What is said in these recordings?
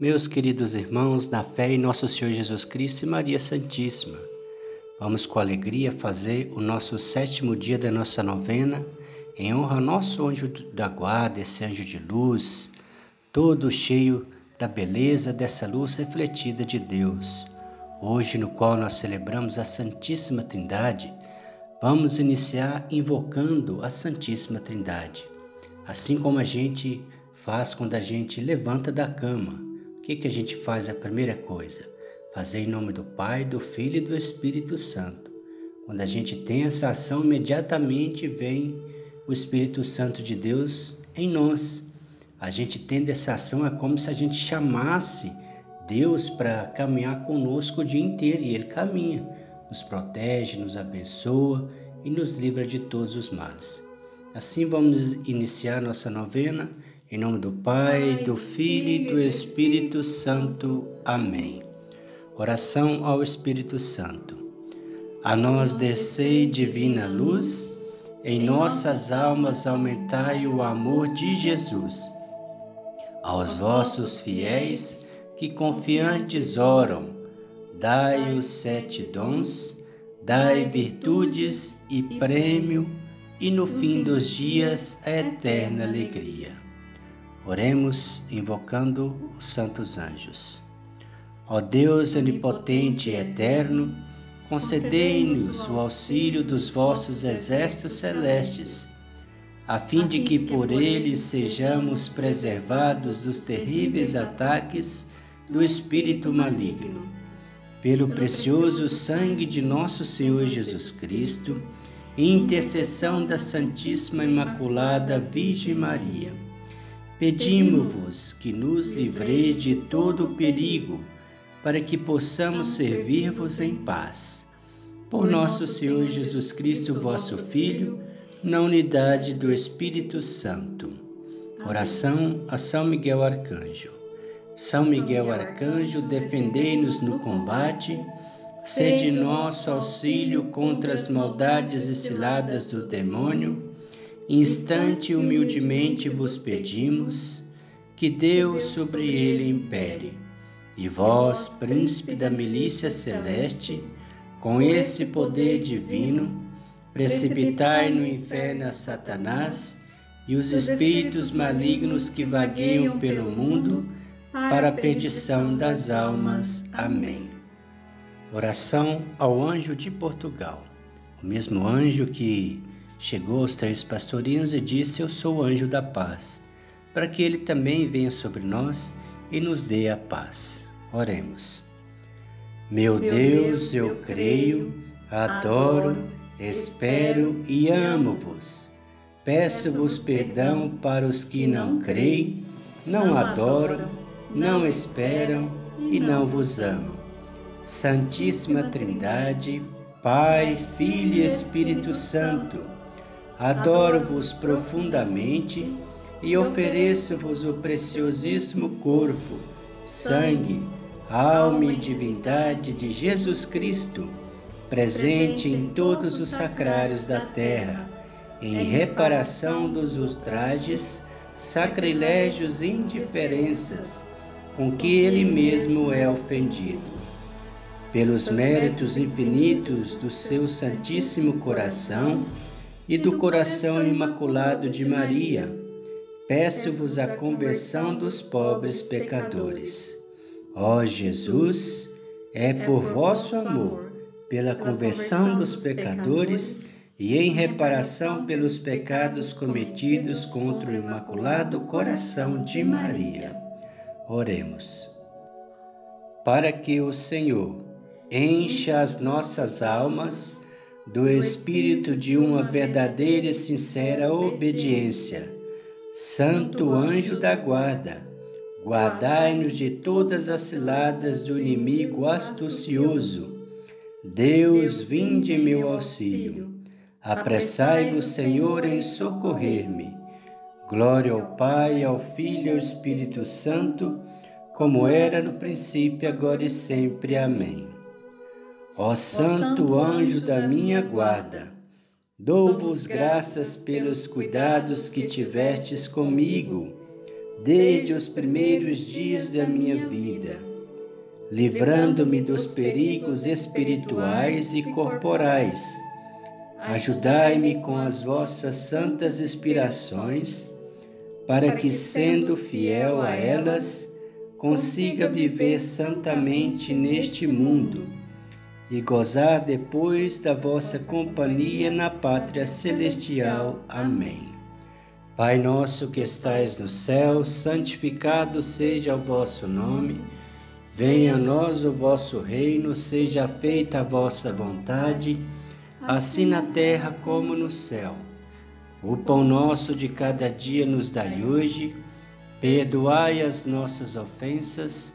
Meus queridos irmãos, na fé em nosso Senhor Jesus Cristo e Maria Santíssima, vamos com alegria fazer o nosso sétimo dia da nossa novena, em honra ao nosso anjo da guarda, esse anjo de luz, todo cheio da beleza dessa luz refletida de Deus. Hoje, no qual nós celebramos a Santíssima Trindade, vamos iniciar invocando a Santíssima Trindade, assim como a gente faz quando a gente levanta da cama que, que a gente faz a primeira coisa? Fazer em nome do Pai, do Filho e do Espírito Santo. Quando a gente tem essa ação, imediatamente vem o Espírito Santo de Deus em nós. A gente tendo essa ação é como se a gente chamasse Deus para caminhar conosco o dia inteiro e Ele caminha, nos protege, nos abençoa e nos livra de todos os males. Assim vamos iniciar nossa novena em nome do Pai, do Filho e do Espírito Santo. Amém. Oração ao Espírito Santo. A nós descei divina luz, em nossas almas aumentai o amor de Jesus. Aos vossos fiéis que confiantes oram, dai os sete dons, dai virtudes e prêmio, e no fim dos dias a eterna alegria. Oremos invocando os santos anjos. Ó Deus onipotente e eterno, concedei-nos o auxílio dos vossos exércitos celestes, a fim de que por eles sejamos preservados dos terríveis ataques do espírito maligno. Pelo precioso sangue de nosso Senhor Jesus Cristo, e intercessão da Santíssima Imaculada Virgem Maria Pedimos-vos que nos livreis de todo o perigo, para que possamos servir-vos em paz. Por nosso Senhor Jesus Cristo, vosso Filho, na unidade do Espírito Santo. Oração a São Miguel Arcanjo. São Miguel Arcanjo, defendei-nos no combate, sede nosso auxílio contra as maldades e ciladas do demônio instante humildemente vos pedimos que Deus sobre ele impere. E vós, príncipe da milícia celeste, com esse poder divino, precipitai no inferno a Satanás e os espíritos malignos que vagueiam pelo mundo para a perdição das almas. Amém. Oração ao anjo de Portugal. O mesmo anjo que chegou aos três pastorinhos e disse: Eu sou o anjo da paz, para que ele também venha sobre nós e nos dê a paz. Oremos. Meu Deus, eu creio, adoro, espero e amo-vos. Peço-vos perdão para os que não creem, não adoram, não esperam e não vos amam. Santíssima Trindade, Pai, Filho e Espírito Santo, Adoro-vos profundamente e ofereço-vos o preciosíssimo corpo, sangue, alma e divindade de Jesus Cristo, presente em todos os sacrários da terra, em reparação dos ultrajes, sacrilégios e indiferenças com que ele mesmo é ofendido. Pelos méritos infinitos do seu Santíssimo Coração, e do coração imaculado de Maria, peço-vos a conversão dos pobres pecadores. Ó Jesus, é por vosso amor, pela conversão dos pecadores e em reparação pelos pecados cometidos contra o imaculado coração de Maria. Oremos. Para que o Senhor encha as nossas almas do espírito de uma verdadeira e sincera obediência. Santo anjo da guarda, guardai-nos de todas as ciladas do inimigo astucioso. Deus, vinde meu auxílio. Apressai-vos, Senhor, em socorrer-me. Glória ao Pai, ao Filho e ao Espírito Santo, como era no princípio, agora e sempre. Amém. Ó Santo Anjo da minha guarda, dou-vos graças pelos cuidados que tivestes comigo. desde os primeiros dias da minha vida, livrando-me dos perigos espirituais e corporais. Ajudai-me com as vossas santas inspirações, para que, sendo fiel a elas, consiga viver santamente neste mundo e gozar depois da vossa companhia na pátria celestial. Amém. Pai nosso que estais no céu, santificado seja o vosso nome. Venha a nós o vosso reino, seja feita a vossa vontade, assim na terra como no céu. O pão nosso de cada dia nos dai hoje, perdoai as nossas ofensas,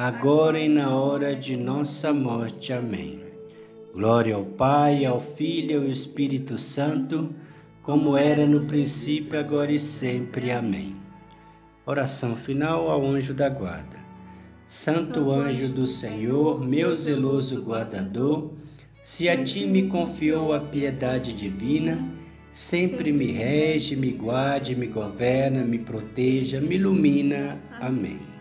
agora e na hora de nossa morte. Amém. Glória ao Pai, ao Filho e ao Espírito Santo como era no princípio, agora e sempre. Amém. Oração final ao anjo da guarda. Santo anjo do Senhor, meu zeloso guardador, se a ti me confiou a piedade divina, sempre me rege, me guarde, me governa, me proteja, me ilumina. Amém.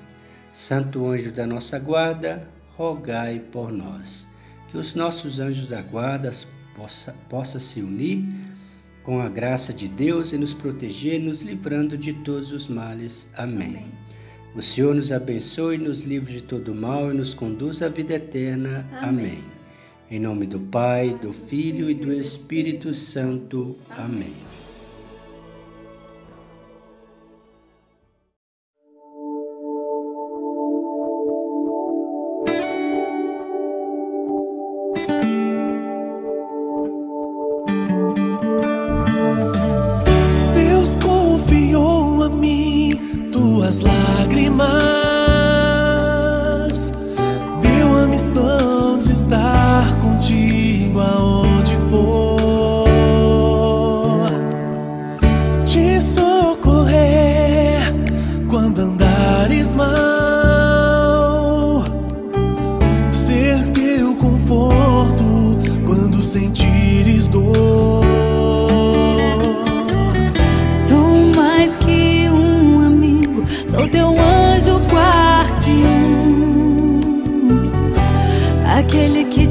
Santo anjo da nossa guarda, rogai por nós. Que os nossos anjos da guarda possa, possa se unir com a graça de Deus e nos proteger, nos livrando de todos os males. Amém. Amém. O Senhor nos abençoe, nos livre de todo mal e nos conduz à vida eterna. Amém. Amém. Em nome do Pai, do Filho e do Espírito Santo. Amém.